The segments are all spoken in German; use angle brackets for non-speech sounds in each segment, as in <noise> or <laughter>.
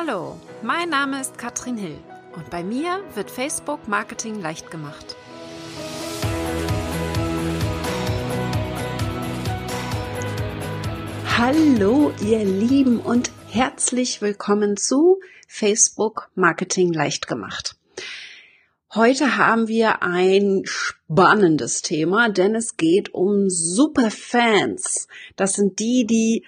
Hallo, mein Name ist Katrin Hill und bei mir wird Facebook Marketing leicht gemacht. Hallo ihr Lieben und herzlich willkommen zu Facebook Marketing leicht gemacht. Heute haben wir ein spannendes Thema, denn es geht um Superfans. Das sind die, die,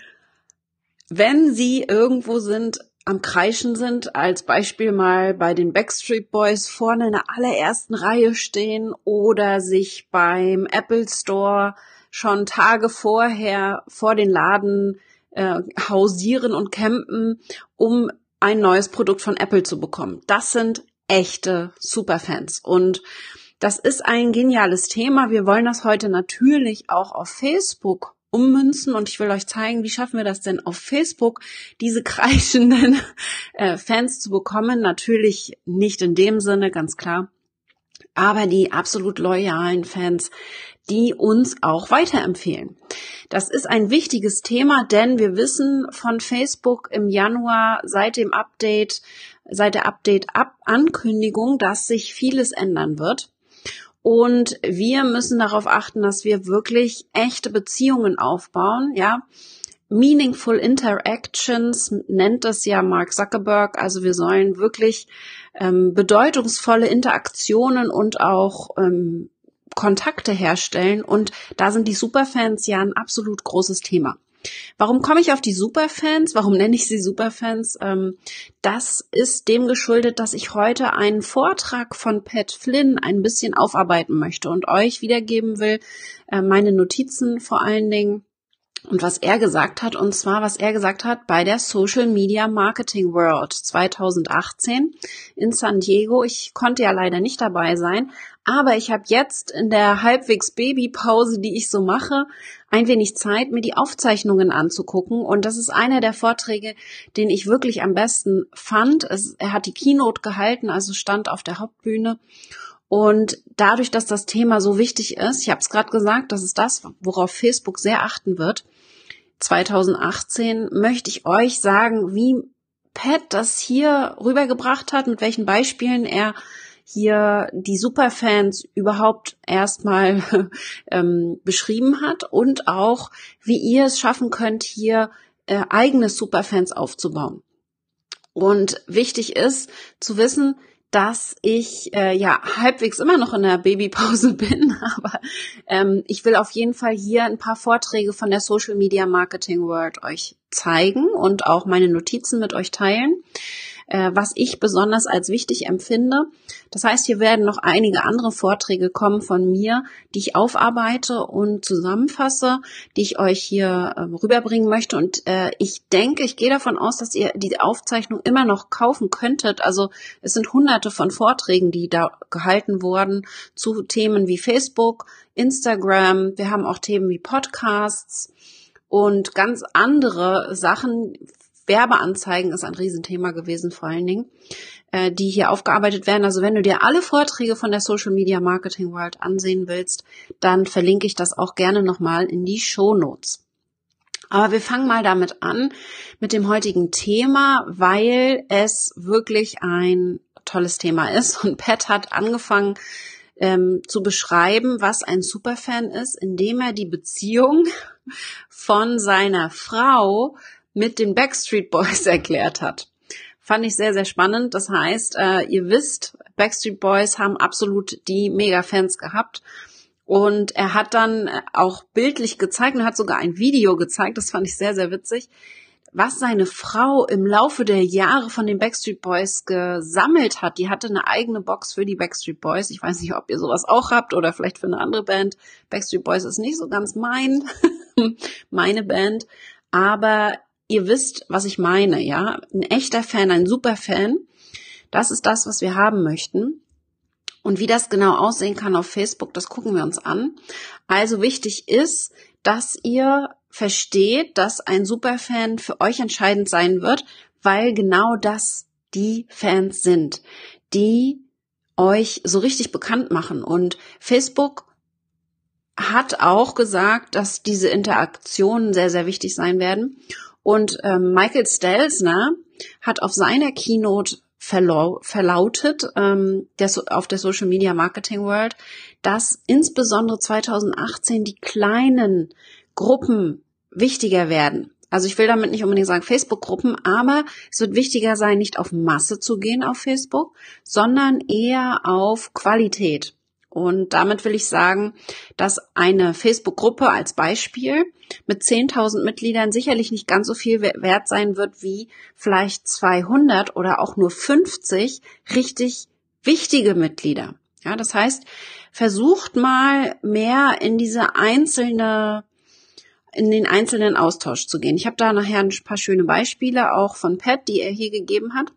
wenn sie irgendwo sind, am Kreischen sind, als Beispiel mal bei den Backstreet Boys vorne in der allerersten Reihe stehen oder sich beim Apple Store schon Tage vorher vor den Laden äh, hausieren und campen, um ein neues Produkt von Apple zu bekommen. Das sind echte Superfans und das ist ein geniales Thema. Wir wollen das heute natürlich auch auf Facebook ummünzen und ich will euch zeigen, wie schaffen wir das denn auf Facebook, diese kreischenden <laughs> äh, Fans zu bekommen. Natürlich nicht in dem Sinne, ganz klar, aber die absolut loyalen Fans, die uns auch weiterempfehlen. Das ist ein wichtiges Thema, denn wir wissen von Facebook im Januar seit dem Update, seit der Update-Ankündigung, dass sich vieles ändern wird. Und wir müssen darauf achten, dass wir wirklich echte Beziehungen aufbauen, ja. Meaningful Interactions nennt das ja Mark Zuckerberg. Also wir sollen wirklich ähm, bedeutungsvolle Interaktionen und auch ähm, Kontakte herstellen. Und da sind die Superfans ja ein absolut großes Thema. Warum komme ich auf die Superfans? Warum nenne ich sie Superfans? Ähm, das ist dem geschuldet, dass ich heute einen Vortrag von Pat Flynn ein bisschen aufarbeiten möchte und euch wiedergeben will, äh, meine Notizen vor allen Dingen und was er gesagt hat, und zwar was er gesagt hat bei der Social Media Marketing World 2018 in San Diego. Ich konnte ja leider nicht dabei sein, aber ich habe jetzt in der halbwegs Babypause, die ich so mache, ein wenig Zeit, mir die Aufzeichnungen anzugucken. Und das ist einer der Vorträge, den ich wirklich am besten fand. Es, er hat die Keynote gehalten, also stand auf der Hauptbühne. Und dadurch, dass das Thema so wichtig ist, ich habe es gerade gesagt, das ist das, worauf Facebook sehr achten wird, 2018 möchte ich euch sagen, wie Pat das hier rübergebracht hat, mit welchen Beispielen er hier die Superfans überhaupt erstmal <laughs> ähm, beschrieben hat und auch, wie ihr es schaffen könnt, hier äh, eigene Superfans aufzubauen. Und wichtig ist zu wissen, dass ich äh, ja halbwegs immer noch in der Babypause <laughs> bin, aber ähm, ich will auf jeden Fall hier ein paar Vorträge von der Social Media Marketing World euch zeigen und auch meine Notizen mit euch teilen äh, was ich besonders als wichtig empfinde. Das heißt, hier werden noch einige andere Vorträge kommen von mir, die ich aufarbeite und zusammenfasse, die ich euch hier äh, rüberbringen möchte. Und äh, ich denke, ich gehe davon aus, dass ihr die Aufzeichnung immer noch kaufen könntet. Also es sind hunderte von Vorträgen, die da gehalten wurden zu Themen wie Facebook, Instagram. Wir haben auch Themen wie Podcasts und ganz andere Sachen, Werbeanzeigen ist ein Riesenthema gewesen vor allen Dingen, äh, die hier aufgearbeitet werden. Also wenn du dir alle Vorträge von der Social Media Marketing World ansehen willst, dann verlinke ich das auch gerne nochmal in die Show Notes. Aber wir fangen mal damit an, mit dem heutigen Thema, weil es wirklich ein tolles Thema ist. Und Pat hat angefangen ähm, zu beschreiben, was ein Superfan ist, indem er die Beziehung <laughs> von seiner Frau mit den Backstreet Boys <laughs> erklärt hat. Fand ich sehr, sehr spannend. Das heißt, äh, ihr wisst, Backstreet Boys haben absolut die Mega-Fans gehabt. Und er hat dann äh, auch bildlich gezeigt und hat sogar ein Video gezeigt, das fand ich sehr, sehr witzig, was seine Frau im Laufe der Jahre von den Backstreet Boys gesammelt hat. Die hatte eine eigene Box für die Backstreet Boys. Ich weiß nicht, ob ihr sowas auch habt oder vielleicht für eine andere Band. Backstreet Boys ist nicht so ganz mein, <laughs> meine Band. Aber ihr wisst, was ich meine, ja. Ein echter Fan, ein Superfan, das ist das, was wir haben möchten. Und wie das genau aussehen kann auf Facebook, das gucken wir uns an. Also wichtig ist, dass ihr versteht, dass ein Superfan für euch entscheidend sein wird, weil genau das die Fans sind, die euch so richtig bekannt machen. Und Facebook hat auch gesagt, dass diese Interaktionen sehr, sehr wichtig sein werden. Und ähm, Michael Stelzner hat auf seiner Keynote verlautet ähm, der, auf der Social Media Marketing World, dass insbesondere 2018 die kleinen Gruppen wichtiger werden. Also ich will damit nicht unbedingt sagen Facebook-Gruppen, aber es wird wichtiger sein, nicht auf Masse zu gehen auf Facebook, sondern eher auf Qualität. Und damit will ich sagen, dass eine Facebook-Gruppe als Beispiel mit 10.000 Mitgliedern sicherlich nicht ganz so viel wert sein wird wie vielleicht 200 oder auch nur 50 richtig wichtige Mitglieder. Ja, das heißt, versucht mal mehr in diese einzelne in den einzelnen Austausch zu gehen. Ich habe da nachher ein paar schöne Beispiele auch von Pat, die er hier gegeben hat.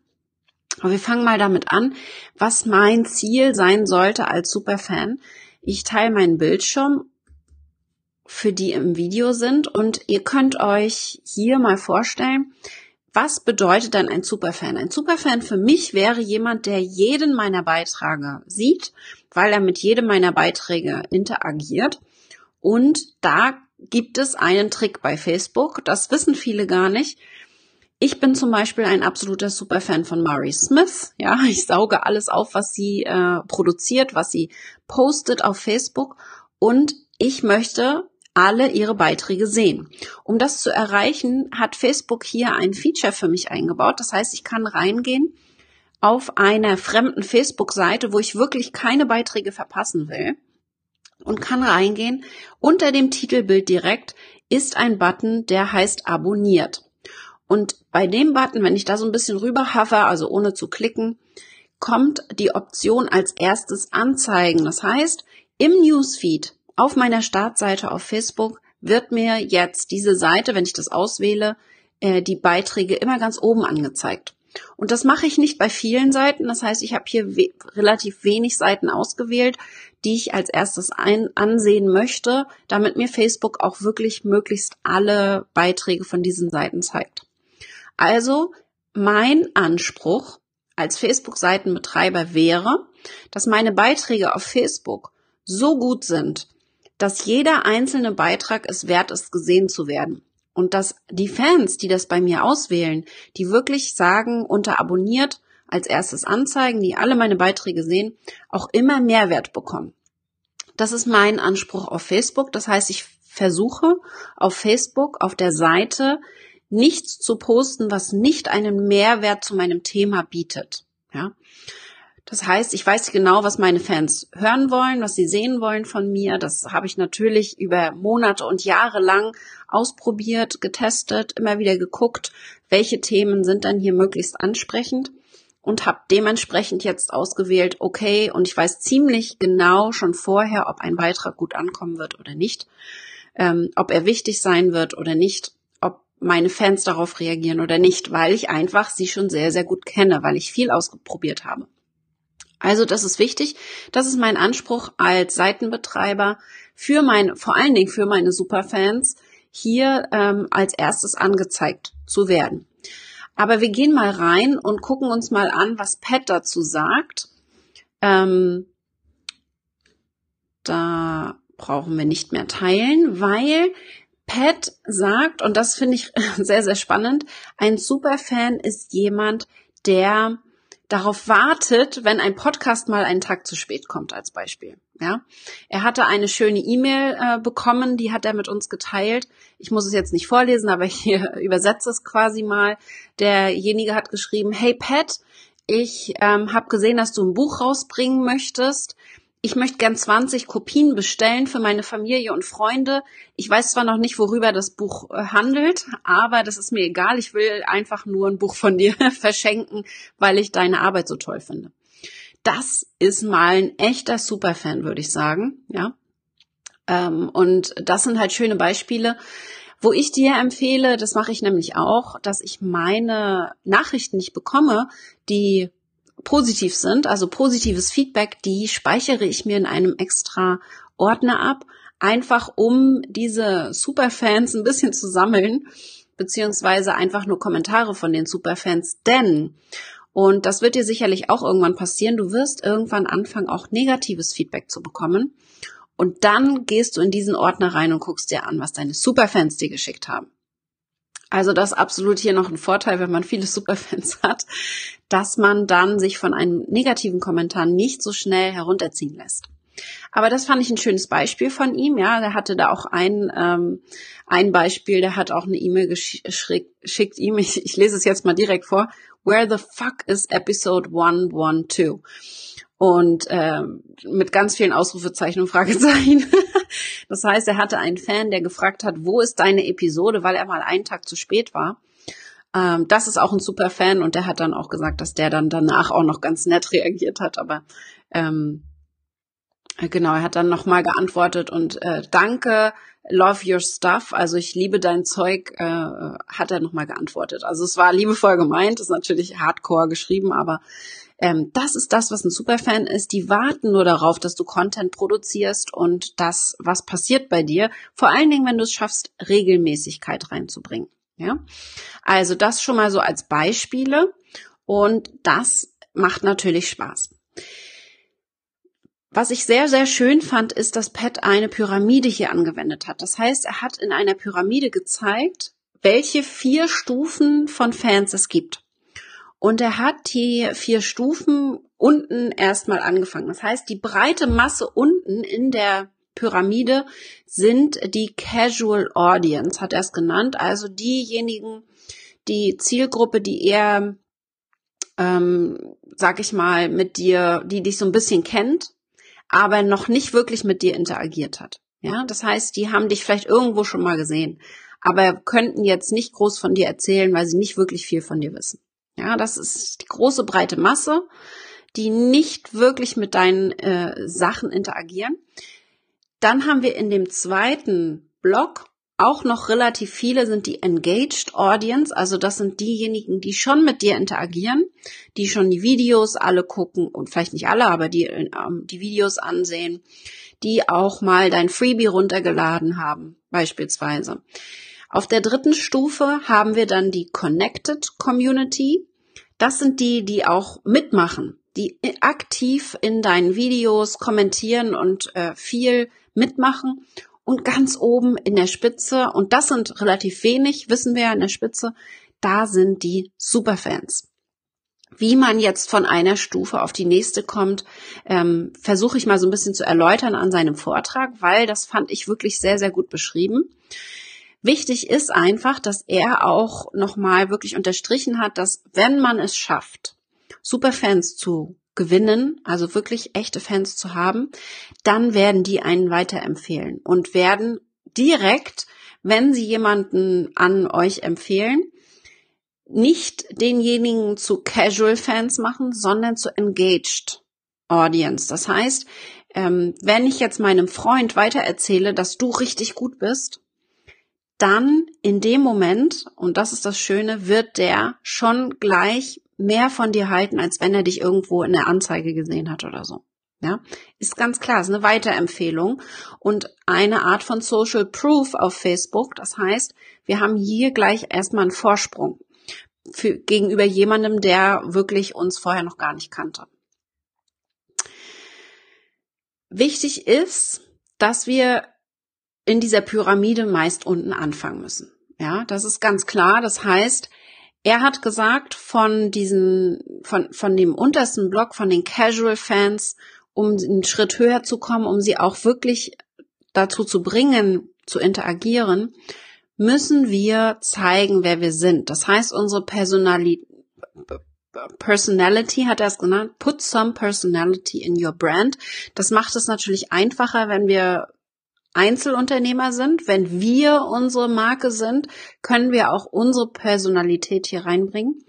Aber wir fangen mal damit an, was mein Ziel sein sollte als Superfan. Ich teile meinen Bildschirm für die im Video sind und ihr könnt euch hier mal vorstellen, was bedeutet dann ein Superfan? Ein Superfan für mich wäre jemand, der jeden meiner Beiträge sieht, weil er mit jedem meiner Beiträge interagiert. Und da gibt es einen Trick bei Facebook, das wissen viele gar nicht. Ich bin zum Beispiel ein absoluter Superfan von Mari Smith. Ja, <laughs> ich sauge alles auf, was sie äh, produziert, was sie postet auf Facebook und ich möchte alle ihre Beiträge sehen. Um das zu erreichen, hat Facebook hier ein Feature für mich eingebaut. Das heißt, ich kann reingehen auf einer fremden Facebook-Seite, wo ich wirklich keine Beiträge verpassen will und kann reingehen. Unter dem Titelbild direkt ist ein Button, der heißt abonniert. Und bei dem Button, wenn ich da so ein bisschen rüber hover, also ohne zu klicken, kommt die Option als erstes anzeigen. Das heißt, im Newsfeed auf meiner Startseite auf Facebook wird mir jetzt diese Seite, wenn ich das auswähle, äh, die Beiträge immer ganz oben angezeigt. Und das mache ich nicht bei vielen Seiten. Das heißt, ich habe hier we relativ wenig Seiten ausgewählt, die ich als erstes ein ansehen möchte, damit mir Facebook auch wirklich möglichst alle Beiträge von diesen Seiten zeigt. Also mein Anspruch als Facebook-Seitenbetreiber wäre, dass meine Beiträge auf Facebook so gut sind, dass jeder einzelne Beitrag es wert ist, gesehen zu werden. Und dass die Fans, die das bei mir auswählen, die wirklich sagen, unter abonniert, als erstes anzeigen, die alle meine Beiträge sehen, auch immer Mehrwert bekommen. Das ist mein Anspruch auf Facebook. Das heißt, ich versuche auf Facebook, auf der Seite, nichts zu posten, was nicht einen Mehrwert zu meinem Thema bietet. Ja. Das heißt, ich weiß genau, was meine Fans hören wollen, was sie sehen wollen von mir. Das habe ich natürlich über Monate und Jahre lang ausprobiert, getestet, immer wieder geguckt, welche Themen sind dann hier möglichst ansprechend und habe dementsprechend jetzt ausgewählt, okay, und ich weiß ziemlich genau schon vorher, ob ein Beitrag gut ankommen wird oder nicht, ähm, ob er wichtig sein wird oder nicht meine Fans darauf reagieren oder nicht, weil ich einfach sie schon sehr, sehr gut kenne, weil ich viel ausprobiert habe. Also das ist wichtig. Das ist mein Anspruch als Seitenbetreiber für meine, vor allen Dingen für meine Superfans, hier ähm, als erstes angezeigt zu werden. Aber wir gehen mal rein und gucken uns mal an, was Pat dazu sagt. Ähm, da brauchen wir nicht mehr teilen, weil Pat sagt, und das finde ich <laughs> sehr, sehr spannend, ein Superfan ist jemand, der darauf wartet, wenn ein Podcast mal einen Tag zu spät kommt, als Beispiel. Ja, er hatte eine schöne E-Mail äh, bekommen, die hat er mit uns geteilt. Ich muss es jetzt nicht vorlesen, aber <laughs> ich übersetze es quasi mal. Derjenige hat geschrieben: Hey Pat, ich ähm, habe gesehen, dass du ein Buch rausbringen möchtest ich möchte gern 20 Kopien bestellen für meine Familie und Freunde. Ich weiß zwar noch nicht, worüber das Buch äh, handelt, aber das ist mir egal. Ich will einfach nur ein Buch von <laughs> dir verschenken, weil ich deine Arbeit so toll finde. Das ist mal ein echter Superfan, würde ich sagen, ja. Ähm, und das sind halt schöne Beispiele, wo ich dir empfehle, das mache ich nämlich auch, dass ich meine Nachrichten nicht bekomme, die positiv sind, also positives Feedback, die speichere ich mir in einem extra Ordner ab, einfach um diese Superfans ein bisschen zu sammeln, beziehungsweise einfach nur Kommentare von den Superfans, denn und das wird dir sicherlich auch irgendwann passieren. Du wirst irgendwann anfangen, auch negatives Feedback zu bekommen. Und dann gehst du in diesen Ordner rein und guckst dir an, was deine Superfans dir geschickt haben. Also das ist absolut hier noch ein Vorteil, wenn man viele <laughs> Superfans hat, dass man dann sich von einem negativen Kommentar nicht so schnell herunterziehen lässt. Aber das fand ich ein schönes Beispiel von ihm. Ja, der hatte da auch ein, ähm, ein Beispiel, der hat auch eine E-Mail geschickt ihm. <laughs> Ich, ich lese es jetzt mal direkt vor. Where the fuck is episode 112? Und ähm, mit ganz vielen Ausrufezeichen und Fragezeichen. <laughs> das heißt, er hatte einen Fan, der gefragt hat, wo ist deine Episode, weil er mal einen Tag zu spät war. Ähm, das ist auch ein super Fan und der hat dann auch gesagt, dass der dann danach auch noch ganz nett reagiert hat. Aber ähm, Genau, er hat dann nochmal geantwortet und äh, danke, love your stuff, also ich liebe dein Zeug, äh, hat er nochmal geantwortet. Also es war liebevoll gemeint, ist natürlich hardcore geschrieben, aber ähm, das ist das, was ein Superfan ist. Die warten nur darauf, dass du Content produzierst und das, was passiert bei dir. Vor allen Dingen, wenn du es schaffst, Regelmäßigkeit reinzubringen. Ja, also das schon mal so als Beispiele und das macht natürlich Spaß. Was ich sehr, sehr schön fand, ist, dass Pat eine Pyramide hier angewendet hat. Das heißt, er hat in einer Pyramide gezeigt, welche vier Stufen von Fans es gibt. Und er hat die vier Stufen unten erstmal angefangen. Das heißt, die breite Masse unten in der Pyramide sind die Casual Audience, hat er es genannt. Also diejenigen, die Zielgruppe, die eher, ähm, sag ich mal, mit dir, die dich so ein bisschen kennt, aber noch nicht wirklich mit dir interagiert hat. Ja, das heißt, die haben dich vielleicht irgendwo schon mal gesehen, aber könnten jetzt nicht groß von dir erzählen, weil sie nicht wirklich viel von dir wissen. Ja, das ist die große breite Masse, die nicht wirklich mit deinen äh, Sachen interagieren. Dann haben wir in dem zweiten Block auch noch relativ viele sind die Engaged Audience, also das sind diejenigen, die schon mit dir interagieren, die schon die Videos alle gucken und vielleicht nicht alle, aber die ähm, die Videos ansehen, die auch mal dein Freebie runtergeladen haben, beispielsweise. Auf der dritten Stufe haben wir dann die Connected Community. Das sind die, die auch mitmachen, die aktiv in deinen Videos kommentieren und äh, viel mitmachen und ganz oben in der Spitze, und das sind relativ wenig, wissen wir ja in der Spitze, da sind die Superfans. Wie man jetzt von einer Stufe auf die nächste kommt, ähm, versuche ich mal so ein bisschen zu erläutern an seinem Vortrag, weil das fand ich wirklich sehr, sehr gut beschrieben. Wichtig ist einfach, dass er auch nochmal wirklich unterstrichen hat, dass wenn man es schafft, Superfans zu gewinnen, also wirklich echte Fans zu haben, dann werden die einen weiterempfehlen und werden direkt, wenn sie jemanden an euch empfehlen, nicht denjenigen zu Casual Fans machen, sondern zu Engaged Audience. Das heißt, ähm, wenn ich jetzt meinem Freund weitererzähle, dass du richtig gut bist, dann in dem Moment, und das ist das Schöne, wird der schon gleich mehr von dir halten, als wenn er dich irgendwo in der Anzeige gesehen hat oder so. Ja, ist ganz klar, ist eine Weiterempfehlung und eine Art von Social Proof auf Facebook. Das heißt, wir haben hier gleich erstmal einen Vorsprung für, gegenüber jemandem, der wirklich uns vorher noch gar nicht kannte. Wichtig ist, dass wir in dieser Pyramide meist unten anfangen müssen. Ja, das ist ganz klar. Das heißt, er hat gesagt, von diesen, von, von dem untersten Block, von den Casual Fans, um einen Schritt höher zu kommen, um sie auch wirklich dazu zu bringen, zu interagieren, müssen wir zeigen, wer wir sind. Das heißt, unsere Personalität, Personality hat er es genannt, put some personality in your brand. Das macht es natürlich einfacher, wenn wir Einzelunternehmer sind, wenn wir unsere Marke sind, können wir auch unsere Personalität hier reinbringen.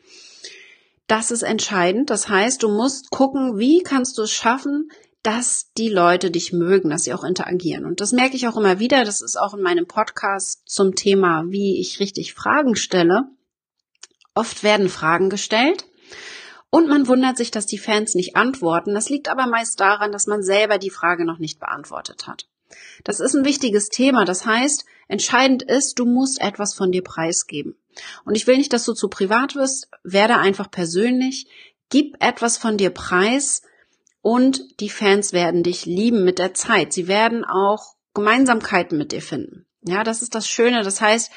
Das ist entscheidend. Das heißt, du musst gucken, wie kannst du es schaffen, dass die Leute dich mögen, dass sie auch interagieren. Und das merke ich auch immer wieder. Das ist auch in meinem Podcast zum Thema, wie ich richtig Fragen stelle. Oft werden Fragen gestellt und man wundert sich, dass die Fans nicht antworten. Das liegt aber meist daran, dass man selber die Frage noch nicht beantwortet hat. Das ist ein wichtiges Thema. Das heißt, entscheidend ist, du musst etwas von dir preisgeben. Und ich will nicht, dass du zu privat wirst. Werde einfach persönlich. Gib etwas von dir preis und die Fans werden dich lieben mit der Zeit. Sie werden auch Gemeinsamkeiten mit dir finden. Ja, das ist das Schöne. Das heißt,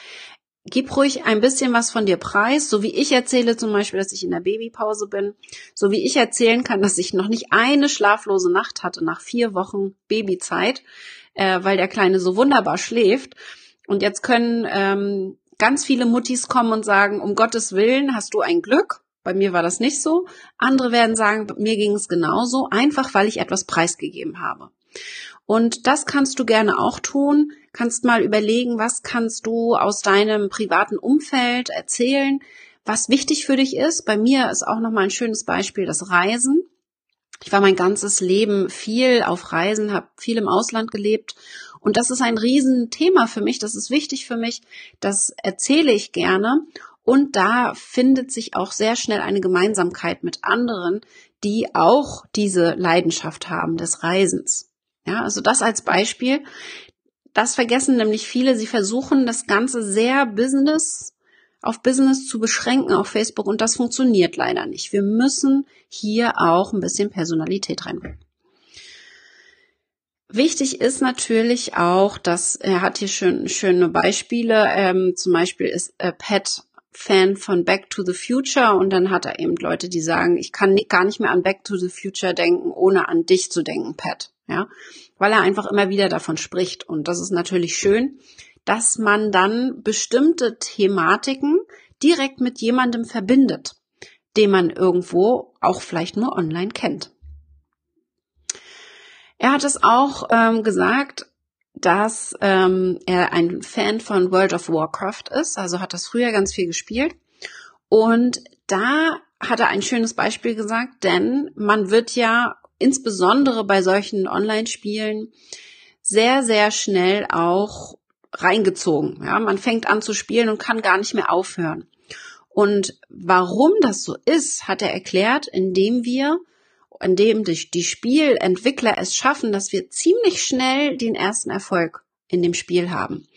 gib ruhig ein bisschen was von dir preis, so wie ich erzähle zum Beispiel, dass ich in der Babypause bin, so wie ich erzählen kann, dass ich noch nicht eine schlaflose Nacht hatte nach vier Wochen Babyzeit, äh, weil der Kleine so wunderbar schläft. Und jetzt können ähm, ganz viele Muttis kommen und sagen, um Gottes Willen hast du ein Glück. Bei mir war das nicht so. Andere werden sagen, mir ging es genauso, einfach weil ich etwas preisgegeben habe. Und das kannst du gerne auch tun. Kannst mal überlegen, was kannst du aus deinem privaten Umfeld erzählen, was wichtig für dich ist. Bei mir ist auch noch mal ein schönes Beispiel das Reisen. Ich war mein ganzes Leben viel auf Reisen, habe viel im Ausland gelebt und das ist ein Riesenthema für mich, das ist wichtig für mich, das erzähle ich gerne und da findet sich auch sehr schnell eine Gemeinsamkeit mit anderen, die auch diese Leidenschaft haben des Reisens. Ja, also das als Beispiel. Das vergessen nämlich viele. Sie versuchen das Ganze sehr Business auf Business zu beschränken auf Facebook und das funktioniert leider nicht. Wir müssen hier auch ein bisschen Personalität reinbringen. Wichtig ist natürlich auch, dass er hat hier schön, schöne Beispiele. Ähm, zum Beispiel ist äh, Pat Fan von Back to the Future und dann hat er eben Leute, die sagen, ich kann gar nicht mehr an Back to the Future denken, ohne an dich zu denken, Pat ja, weil er einfach immer wieder davon spricht. Und das ist natürlich schön, dass man dann bestimmte Thematiken direkt mit jemandem verbindet, den man irgendwo auch vielleicht nur online kennt. Er hat es auch ähm, gesagt, dass ähm, er ein Fan von World of Warcraft ist, also hat das früher ganz viel gespielt. Und da hat er ein schönes Beispiel gesagt, denn man wird ja insbesondere bei solchen Online-Spielen sehr, sehr schnell auch reingezogen. Ja, man fängt an zu spielen und kann gar nicht mehr aufhören. Und warum das so ist, hat er erklärt, indem wir, indem die, die Spielentwickler es schaffen, dass wir ziemlich schnell den ersten Erfolg in dem Spiel haben.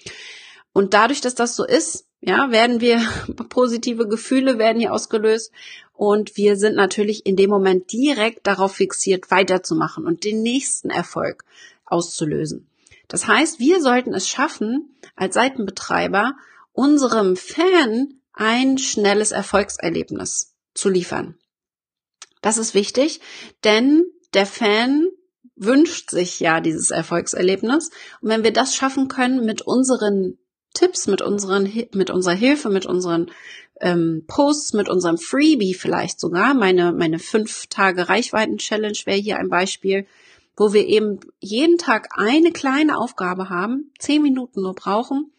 Und dadurch, dass das so ist, ja, werden wir <laughs> positive Gefühle werden hier ausgelöst und wir sind natürlich in dem Moment direkt darauf fixiert, weiterzumachen und den nächsten Erfolg auszulösen. Das heißt, wir sollten es schaffen, als Seitenbetreiber unserem Fan ein schnelles Erfolgserlebnis zu liefern. Das ist wichtig, denn der Fan wünscht sich ja dieses Erfolgserlebnis. Und wenn wir das schaffen können mit unseren Tipps, mit unseren, mit unserer Hilfe, mit unseren ähm, Posts mit unserem Freebie vielleicht sogar. Meine, meine fünf Tage Reichweiten-Challenge wäre hier ein Beispiel, wo wir eben jeden Tag eine kleine Aufgabe haben, zehn Minuten nur brauchen,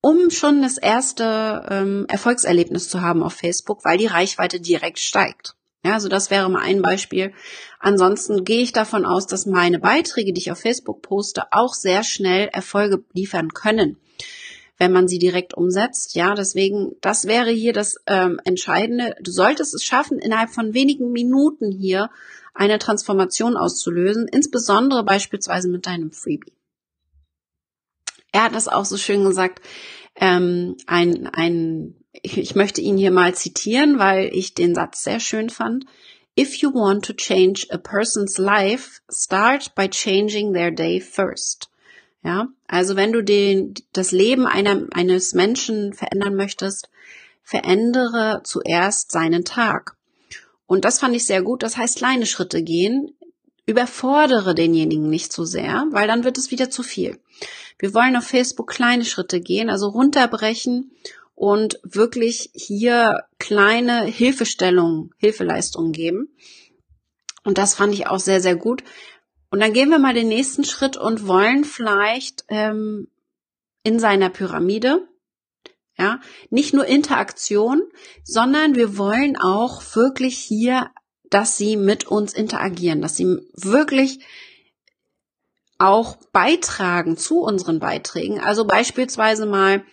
um schon das erste ähm, Erfolgserlebnis zu haben auf Facebook, weil die Reichweite direkt steigt. Ja, also das wäre mal ein Beispiel. Ansonsten gehe ich davon aus, dass meine Beiträge, die ich auf Facebook poste, auch sehr schnell Erfolge liefern können wenn man sie direkt umsetzt. Ja, deswegen, das wäre hier das ähm, Entscheidende. Du solltest es schaffen, innerhalb von wenigen Minuten hier eine Transformation auszulösen, insbesondere beispielsweise mit deinem Freebie. Er hat das auch so schön gesagt, ähm, ein, ein, ich, möchte ihn hier mal zitieren, weil ich den Satz sehr schön fand. If you want to change a person's life, start by changing their day first. Ja, also wenn du den, das Leben einer, eines Menschen verändern möchtest, verändere zuerst seinen Tag. Und das fand ich sehr gut. Das heißt, kleine Schritte gehen. Überfordere denjenigen nicht zu sehr, weil dann wird es wieder zu viel. Wir wollen auf Facebook kleine Schritte gehen, also runterbrechen und wirklich hier kleine Hilfestellungen, Hilfeleistungen geben. Und das fand ich auch sehr, sehr gut, und dann gehen wir mal den nächsten Schritt und wollen vielleicht ähm, in seiner Pyramide, ja, nicht nur Interaktion, sondern wir wollen auch wirklich hier, dass sie mit uns interagieren, dass sie wirklich auch beitragen zu unseren Beiträgen. Also beispielsweise mal,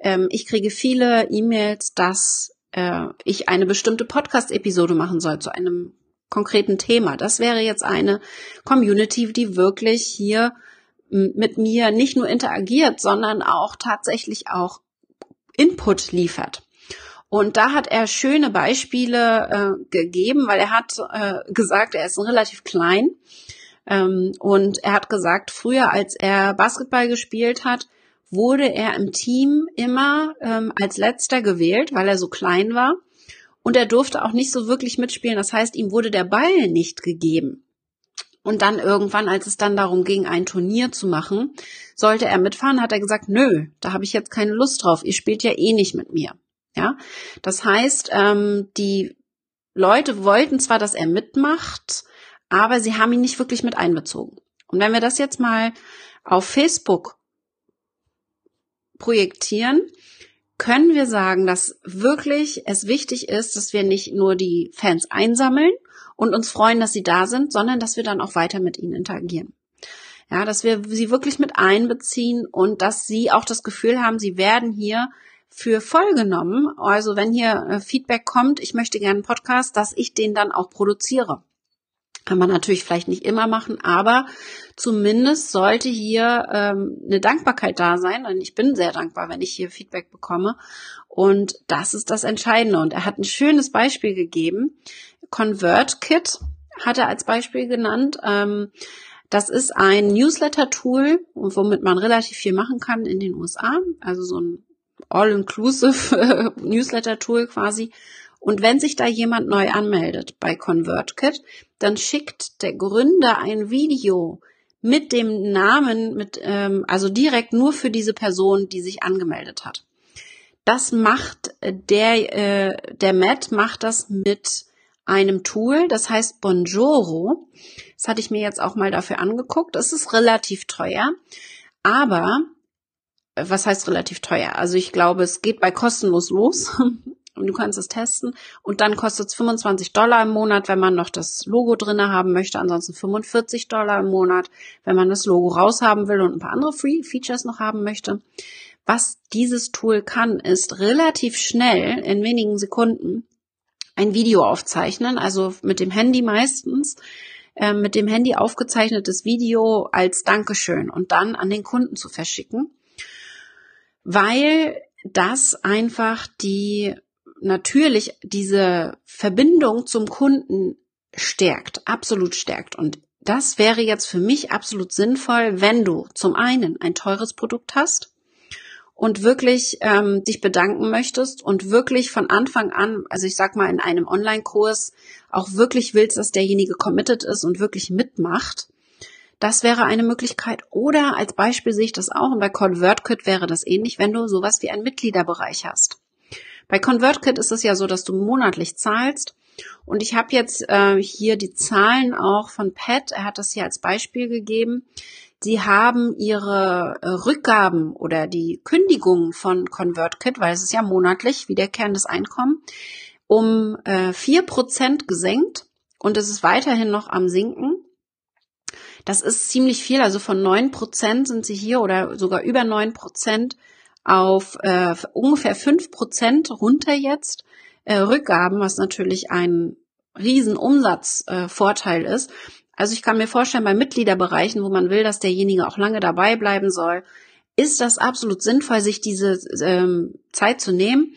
ähm, ich kriege viele E-Mails, dass äh, ich eine bestimmte Podcast-Episode machen soll zu einem konkreten Thema. Das wäre jetzt eine Community, die wirklich hier mit mir nicht nur interagiert, sondern auch tatsächlich auch Input liefert. Und da hat er schöne Beispiele äh, gegeben, weil er hat äh, gesagt, er ist relativ klein. Ähm, und er hat gesagt, früher, als er Basketball gespielt hat, wurde er im Team immer ähm, als letzter gewählt, weil er so klein war. Und er durfte auch nicht so wirklich mitspielen. Das heißt, ihm wurde der Ball nicht gegeben. Und dann irgendwann, als es dann darum ging, ein Turnier zu machen, sollte er mitfahren, hat er gesagt, nö, da habe ich jetzt keine Lust drauf. Ihr spielt ja eh nicht mit mir. Ja, das heißt, ähm, die Leute wollten zwar, dass er mitmacht, aber sie haben ihn nicht wirklich mit einbezogen. Und wenn wir das jetzt mal auf Facebook projektieren, können wir sagen, dass wirklich es wichtig ist, dass wir nicht nur die Fans einsammeln und uns freuen, dass sie da sind, sondern dass wir dann auch weiter mit ihnen interagieren. Ja, dass wir sie wirklich mit einbeziehen und dass sie auch das Gefühl haben, sie werden hier für voll genommen. Also wenn hier äh, Feedback kommt, ich möchte gerne einen Podcast, dass ich den dann auch produziere. Kann man natürlich vielleicht nicht immer machen, aber zumindest sollte hier ähm, eine Dankbarkeit da sein. Und ich bin sehr dankbar, wenn ich hier Feedback bekomme. Und das ist das Entscheidende. Und er hat ein schönes Beispiel gegeben. ConvertKit hat er als Beispiel genannt. Ähm, das ist ein Newsletter-Tool, womit man relativ viel machen kann in den USA. Also so ein All-Inclusive <laughs> Newsletter-Tool quasi. Und wenn sich da jemand neu anmeldet bei ConvertKit, dann schickt der Gründer ein Video mit dem Namen, mit ähm, also direkt nur für diese Person, die sich angemeldet hat. Das macht der äh, der Matt macht das mit einem Tool, das heißt Bonjoro. Das hatte ich mir jetzt auch mal dafür angeguckt. Es ist relativ teuer, aber was heißt relativ teuer? Also ich glaube, es geht bei kostenlos los. <laughs> Und du kannst es testen. Und dann kostet es 25 Dollar im Monat, wenn man noch das Logo drinne haben möchte. Ansonsten 45 Dollar im Monat, wenn man das Logo raushaben will und ein paar andere Free Features noch haben möchte. Was dieses Tool kann, ist relativ schnell, in wenigen Sekunden, ein Video aufzeichnen. Also mit dem Handy meistens äh, mit dem Handy aufgezeichnetes Video als Dankeschön und dann an den Kunden zu verschicken weil das einfach die natürlich diese Verbindung zum Kunden stärkt, absolut stärkt. Und das wäre jetzt für mich absolut sinnvoll, wenn du zum einen ein teures Produkt hast und wirklich ähm, dich bedanken möchtest und wirklich von Anfang an, also ich sag mal in einem Online-Kurs, auch wirklich willst, dass derjenige committed ist und wirklich mitmacht das wäre eine Möglichkeit. Oder als Beispiel sehe ich das auch, und bei ConvertKit wäre das ähnlich, wenn du sowas wie einen Mitgliederbereich hast. Bei ConvertKit ist es ja so, dass du monatlich zahlst. Und ich habe jetzt äh, hier die Zahlen auch von Pat, er hat das hier als Beispiel gegeben. Sie haben ihre äh, Rückgaben oder die Kündigungen von ConvertKit, weil es ist ja monatlich wiederkehrendes Einkommen, um äh, vier äh, Prozent gesenkt und es ist weiterhin noch am Sinken. Das ist ziemlich viel. Also von neun Prozent sind sie hier oder sogar über neun Prozent auf äh, ungefähr fünf Prozent runter jetzt. Äh, Rückgaben, was natürlich ein riesen Umsatzvorteil äh, ist. Also ich kann mir vorstellen, bei Mitgliederbereichen, wo man will, dass derjenige auch lange dabei bleiben soll, ist das absolut sinnvoll, sich diese ähm, Zeit zu nehmen.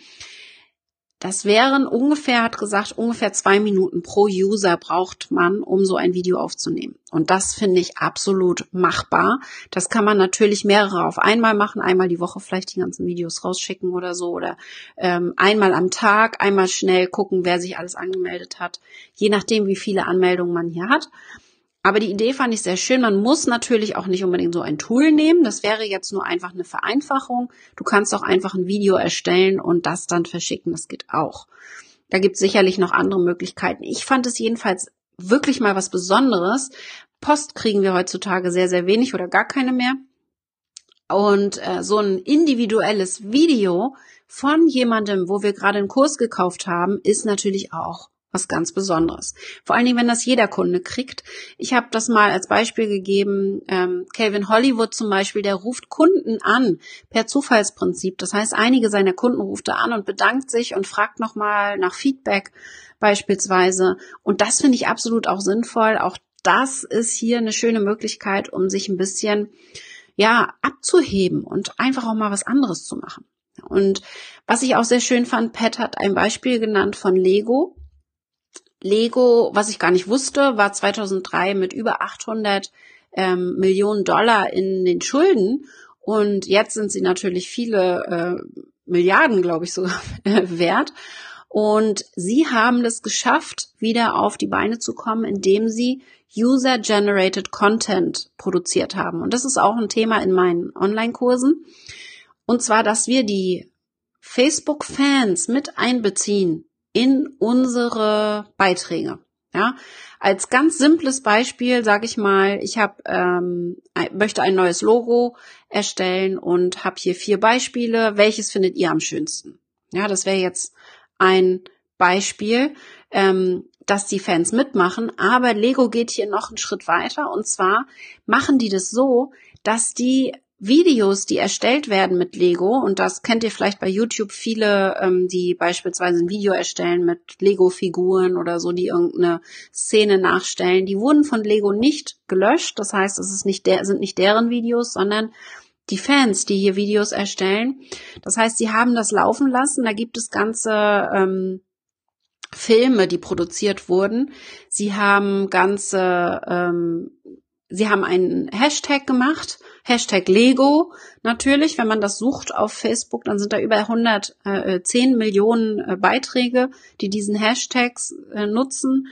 Das wären ungefähr, hat gesagt, ungefähr zwei Minuten pro User braucht man, um so ein Video aufzunehmen. Und das finde ich absolut machbar. Das kann man natürlich mehrere auf einmal machen, einmal die Woche vielleicht die ganzen Videos rausschicken oder so oder ähm, einmal am Tag, einmal schnell gucken, wer sich alles angemeldet hat, je nachdem, wie viele Anmeldungen man hier hat. Aber die Idee fand ich sehr schön. Man muss natürlich auch nicht unbedingt so ein Tool nehmen. Das wäre jetzt nur einfach eine Vereinfachung. Du kannst auch einfach ein Video erstellen und das dann verschicken. Das geht auch. Da gibt es sicherlich noch andere Möglichkeiten. Ich fand es jedenfalls wirklich mal was Besonderes. Post kriegen wir heutzutage sehr, sehr wenig oder gar keine mehr. Und äh, so ein individuelles Video von jemandem, wo wir gerade einen Kurs gekauft haben, ist natürlich auch was ganz Besonderes. Vor allen Dingen, wenn das jeder Kunde kriegt. Ich habe das mal als Beispiel gegeben. Ähm, Calvin Hollywood zum Beispiel, der ruft Kunden an per Zufallsprinzip. Das heißt, einige seiner Kunden ruft er an und bedankt sich und fragt nochmal nach Feedback beispielsweise. Und das finde ich absolut auch sinnvoll. Auch das ist hier eine schöne Möglichkeit, um sich ein bisschen ja abzuheben und einfach auch mal was anderes zu machen. Und was ich auch sehr schön fand, Pat hat ein Beispiel genannt von Lego. Lego, was ich gar nicht wusste, war 2003 mit über 800 ähm, Millionen Dollar in den Schulden Und jetzt sind sie natürlich viele äh, Milliarden, glaube ich, sogar <laughs> wert. Und sie haben es geschafft, wieder auf die Beine zu kommen, indem sie User-Generated Content produziert haben. Und das ist auch ein Thema in meinen Online-Kursen. Und zwar, dass wir die Facebook-Fans mit einbeziehen in unsere Beiträge. Ja, als ganz simples Beispiel sage ich mal, ich hab, ähm, möchte ein neues Logo erstellen und habe hier vier Beispiele. Welches findet ihr am schönsten? Ja, das wäre jetzt ein Beispiel, ähm, dass die Fans mitmachen. Aber Lego geht hier noch einen Schritt weiter und zwar machen die das so, dass die Videos, die erstellt werden mit Lego, und das kennt ihr vielleicht bei YouTube viele, ähm, die beispielsweise ein Video erstellen mit Lego-Figuren oder so, die irgendeine Szene nachstellen, die wurden von Lego nicht gelöscht. Das heißt, es ist nicht der, sind nicht deren Videos, sondern die Fans, die hier Videos erstellen. Das heißt, sie haben das laufen lassen. Da gibt es ganze ähm, Filme, die produziert wurden. Sie haben ganze ähm, Sie haben einen Hashtag gemacht, Hashtag Lego. Natürlich, wenn man das sucht auf Facebook, dann sind da über 110 äh, Millionen äh, Beiträge, die diesen Hashtags äh, nutzen.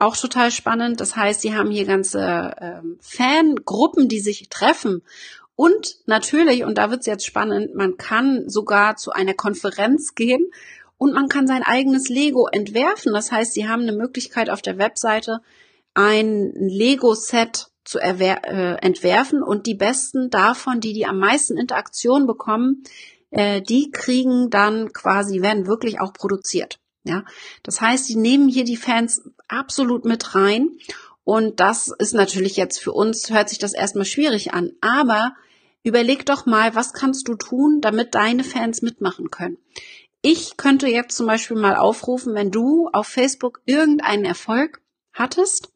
Auch total spannend. Das heißt, sie haben hier ganze äh, Fangruppen, die sich treffen. Und natürlich, und da wird's jetzt spannend, man kann sogar zu einer Konferenz gehen und man kann sein eigenes Lego entwerfen. Das heißt, sie haben eine Möglichkeit auf der Webseite ein Lego-Set zu äh, entwerfen und die besten davon, die die am meisten Interaktion bekommen, äh, die kriegen dann quasi, werden wirklich auch produziert. Ja, das heißt, die nehmen hier die Fans absolut mit rein und das ist natürlich jetzt für uns, hört sich das erstmal schwierig an, aber überleg doch mal, was kannst du tun, damit deine Fans mitmachen können. Ich könnte jetzt zum Beispiel mal aufrufen, wenn du auf Facebook irgendeinen Erfolg hattest,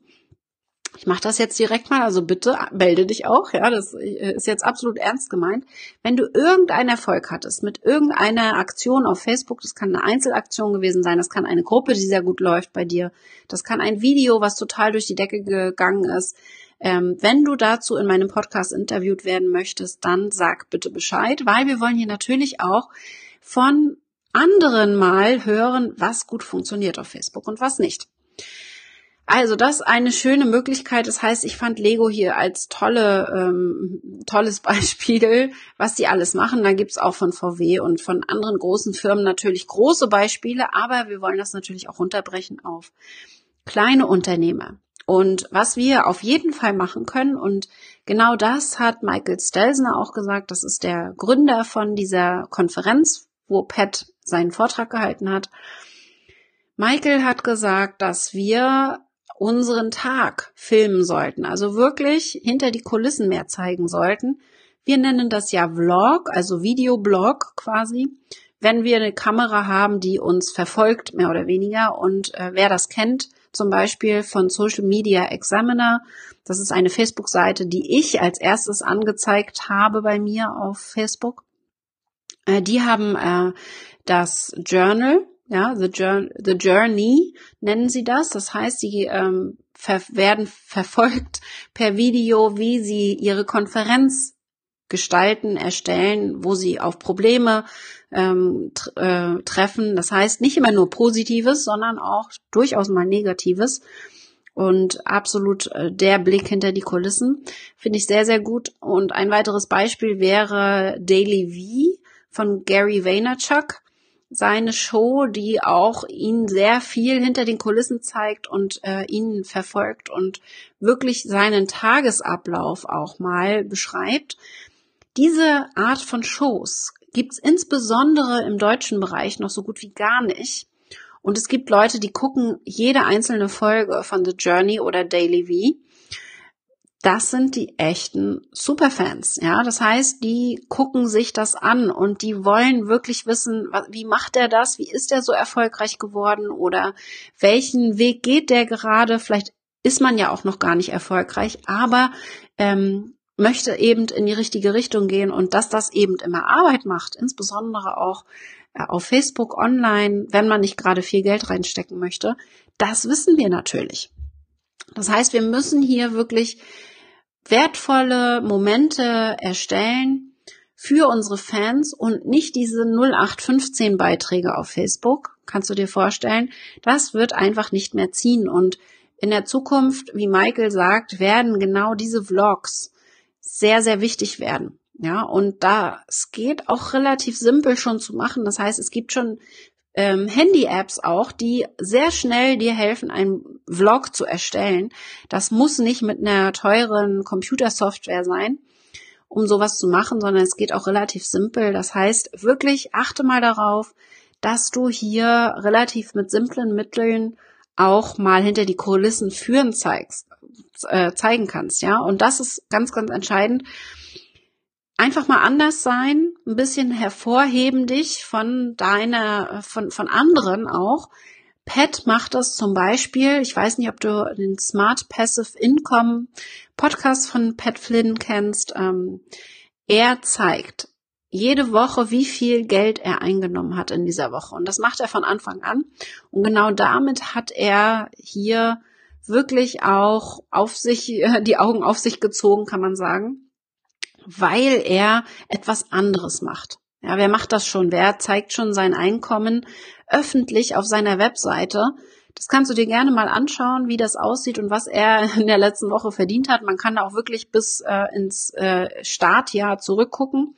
ich mache das jetzt direkt mal, also bitte melde dich auch, ja, das äh, ist jetzt absolut ernst gemeint. Wenn du irgendeinen Erfolg hattest mit irgendeiner Aktion auf Facebook, das kann eine Einzelaktion gewesen sein, das kann eine Gruppe, die sehr gut läuft bei dir, das kann ein Video, was total durch die Decke gegangen ist. Ähm, wenn du dazu in meinem Podcast interviewt werden möchtest, dann sag bitte Bescheid, weil wir wollen hier natürlich auch von anderen mal hören, was gut funktioniert auf Facebook und was nicht. Also das eine schöne Möglichkeit. Das heißt, ich fand Lego hier als tolle, ähm, tolles <laughs> Beispiel, was die alles machen. Da gibt's auch von VW und von anderen großen Firmen natürlich große Beispiele, aber wir wollen das natürlich auch runterbrechen auf kleine Unternehmer. Und was wir auf jeden Fall machen können, und genau das hat Michael Stelzner auch gesagt, das ist der Gründer von dieser Konferenz, wo Pat seinen Vortrag gehalten hat. Michael hat gesagt, dass wir unseren Tag filmen sollten, also wirklich hinter die Kulissen mehr zeigen sollten. Wir nennen das ja Vlog, also Videoblog quasi, wenn wir eine Kamera haben, die uns verfolgt, mehr oder weniger. Und äh, wer das kennt, zum Beispiel von Social Media Examiner, das ist eine Facebook-Seite, die ich als erstes angezeigt habe bei mir auf Facebook. Äh, die haben äh, das Journal, ja, The, Journey, the Journey nennen sie das. Das heißt, sie ähm, ver werden verfolgt per Video, wie sie ihre Konferenz gestalten, erstellen, wo sie auf Probleme ähm, äh, treffen. Das heißt, nicht immer nur Positives, sondern auch durchaus mal Negatives. Und absolut äh, der Blick hinter die Kulissen finde ich sehr, sehr gut. Und ein weiteres Beispiel wäre Daily V von Gary Vaynerchuk seine Show, die auch ihn sehr viel hinter den Kulissen zeigt und äh, ihn verfolgt und wirklich seinen Tagesablauf auch mal beschreibt. Diese Art von Shows gibt's insbesondere im deutschen Bereich noch so gut wie gar nicht. Und es gibt Leute, die gucken jede einzelne Folge von The Journey oder Daily V das sind die echten Superfans. Ja, das heißt, die gucken sich das an und die wollen wirklich wissen, wie macht er das? Wie ist er so erfolgreich geworden? Oder welchen Weg geht der gerade? Vielleicht ist man ja auch noch gar nicht erfolgreich, aber ähm, möchte eben in die richtige Richtung gehen und dass das eben immer Arbeit macht, insbesondere auch äh, auf Facebook online, wenn man nicht gerade viel Geld reinstecken möchte, das wissen wir natürlich. Das heißt, wir müssen hier wirklich wertvolle Momente erstellen, für unsere Fans und nicht diese 0815 Beiträge auf Facebook. Kannst du dir vorstellen? Das wird einfach nicht mehr ziehen und in der Zukunft, wie Michael sagt, werden genau diese Vlogs sehr, sehr wichtig werden. Ja, und das geht auch relativ simpel schon zu machen. Das heißt, es gibt schon ähm, Handy-Apps auch, die sehr schnell dir helfen, einen Vlog zu erstellen. Das muss nicht mit einer teuren Computersoftware sein, um sowas zu machen, sondern es geht auch relativ simpel. Das heißt, wirklich achte mal darauf, dass du hier relativ mit simplen Mitteln auch mal hinter die Kulissen führen zeigst, äh, zeigen kannst, ja. Und das ist ganz, ganz entscheidend einfach mal anders sein, ein bisschen hervorheben dich von deiner, von, von anderen auch. Pat macht das zum Beispiel, ich weiß nicht, ob du den Smart Passive Income Podcast von Pat Flynn kennst. Ähm, er zeigt jede Woche, wie viel Geld er eingenommen hat in dieser Woche. Und das macht er von Anfang an. Und genau damit hat er hier wirklich auch auf sich, <laughs> die Augen auf sich gezogen, kann man sagen weil er etwas anderes macht. Ja, wer macht das schon? Wer zeigt schon sein Einkommen öffentlich auf seiner Webseite? Das kannst du dir gerne mal anschauen, wie das aussieht und was er <laughs> in der letzten Woche verdient hat. Man kann da auch wirklich bis äh, ins äh, Startjahr zurückgucken.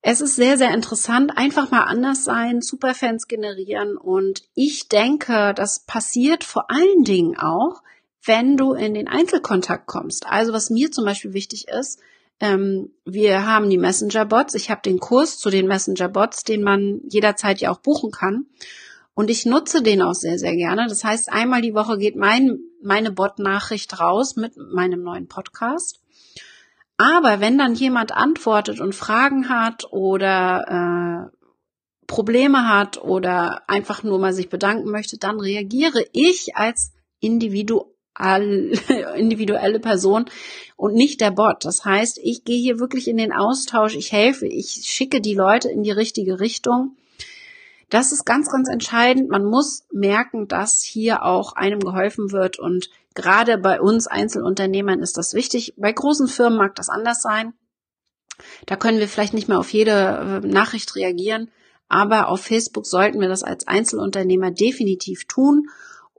Es ist sehr, sehr interessant. Einfach mal anders sein, Superfans generieren. Und ich denke, das passiert vor allen Dingen auch, wenn du in den Einzelkontakt kommst. Also was mir zum Beispiel wichtig ist, ähm, wir haben die Messenger-Bots. Ich habe den Kurs zu den Messenger-Bots, den man jederzeit ja auch buchen kann. Und ich nutze den auch sehr, sehr gerne. Das heißt, einmal die Woche geht mein, meine Bot-Nachricht raus mit meinem neuen Podcast. Aber wenn dann jemand antwortet und Fragen hat oder äh, Probleme hat oder einfach nur mal sich bedanken möchte, dann reagiere ich als Individu <laughs> individuelle Person und nicht der Bot. Das heißt, ich gehe hier wirklich in den Austausch, ich helfe, ich schicke die Leute in die richtige Richtung. Das ist ganz, ganz entscheidend. Man muss merken, dass hier auch einem geholfen wird und gerade bei uns Einzelunternehmern ist das wichtig. Bei großen Firmen mag das anders sein. Da können wir vielleicht nicht mehr auf jede äh, Nachricht reagieren, aber auf Facebook sollten wir das als Einzelunternehmer definitiv tun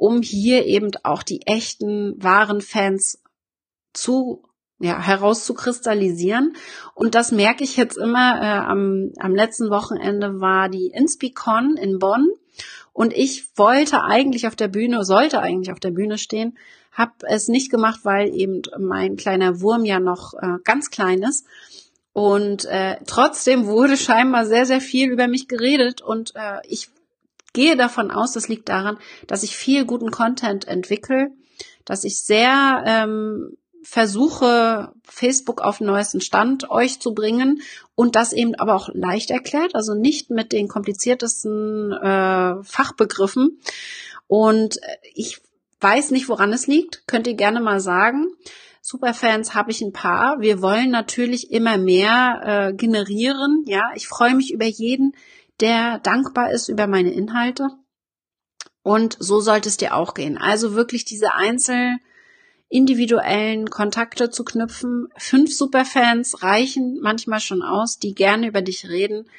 um hier eben auch die echten, wahren Fans zu ja, herauszukristallisieren. Und das merke ich jetzt immer. Äh, am, am letzten Wochenende war die Inspicon in Bonn. Und ich wollte eigentlich auf der Bühne, sollte eigentlich auf der Bühne stehen, habe es nicht gemacht, weil eben mein kleiner Wurm ja noch äh, ganz klein ist. Und äh, trotzdem wurde <laughs> scheinbar sehr, sehr viel über mich geredet und äh, ich gehe davon aus, das liegt daran, dass ich viel guten Content entwickle, dass ich sehr ähm, versuche, Facebook auf den neuesten Stand euch zu bringen und das eben aber auch leicht erklärt, also nicht mit den kompliziertesten äh, Fachbegriffen. Und ich weiß nicht, woran es liegt, könnt ihr gerne mal sagen. Superfans habe ich ein paar. Wir wollen natürlich immer mehr äh, generieren. Ja, ich freue mich über jeden, der dankbar ist über meine Inhalte. Und so sollte es dir auch gehen. Also wirklich diese einzelnen individuellen Kontakte zu knüpfen. Fünf Superfans reichen manchmal schon aus, die gerne über dich reden,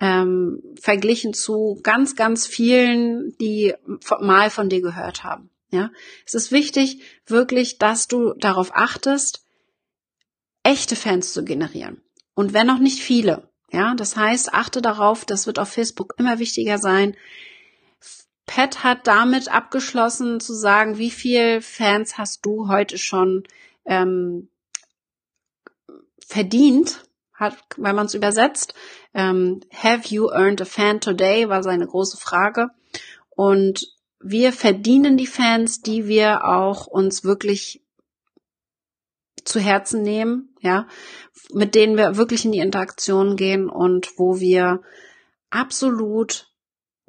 ähm, verglichen zu ganz, ganz vielen, die mal von dir gehört haben. Ja, es ist wichtig, wirklich, dass du darauf achtest, echte Fans zu generieren. Und wenn noch nicht viele, ja, das heißt, achte darauf, das wird auf Facebook immer wichtiger sein. Pat hat damit abgeschlossen zu sagen, wie viel Fans hast du heute schon ähm, verdient, hat, wenn man es übersetzt. Ähm, have you earned a fan today war seine große Frage. Und wir verdienen die Fans, die wir auch uns wirklich zu Herzen nehmen, ja, mit denen wir wirklich in die Interaktion gehen und wo wir absolut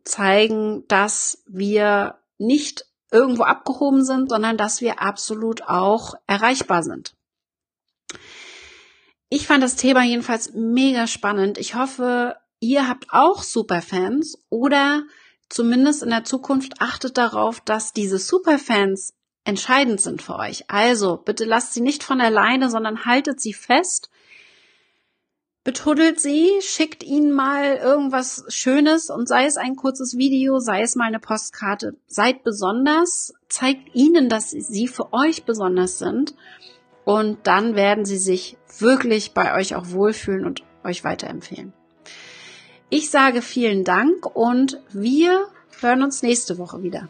zeigen, dass wir nicht irgendwo abgehoben sind, sondern dass wir absolut auch erreichbar sind. Ich fand das Thema jedenfalls mega spannend. Ich hoffe, ihr habt auch Superfans oder zumindest in der Zukunft achtet darauf, dass diese Superfans entscheidend sind für euch. Also bitte lasst sie nicht von alleine, sondern haltet sie fest. betuddelt sie, schickt ihnen mal irgendwas Schönes und sei es ein kurzes Video, sei es mal eine Postkarte. Seid besonders, zeigt ihnen, dass sie für euch besonders sind und dann werden sie sich wirklich bei euch auch wohlfühlen und euch weiterempfehlen. Ich sage vielen Dank und wir hören uns nächste Woche wieder.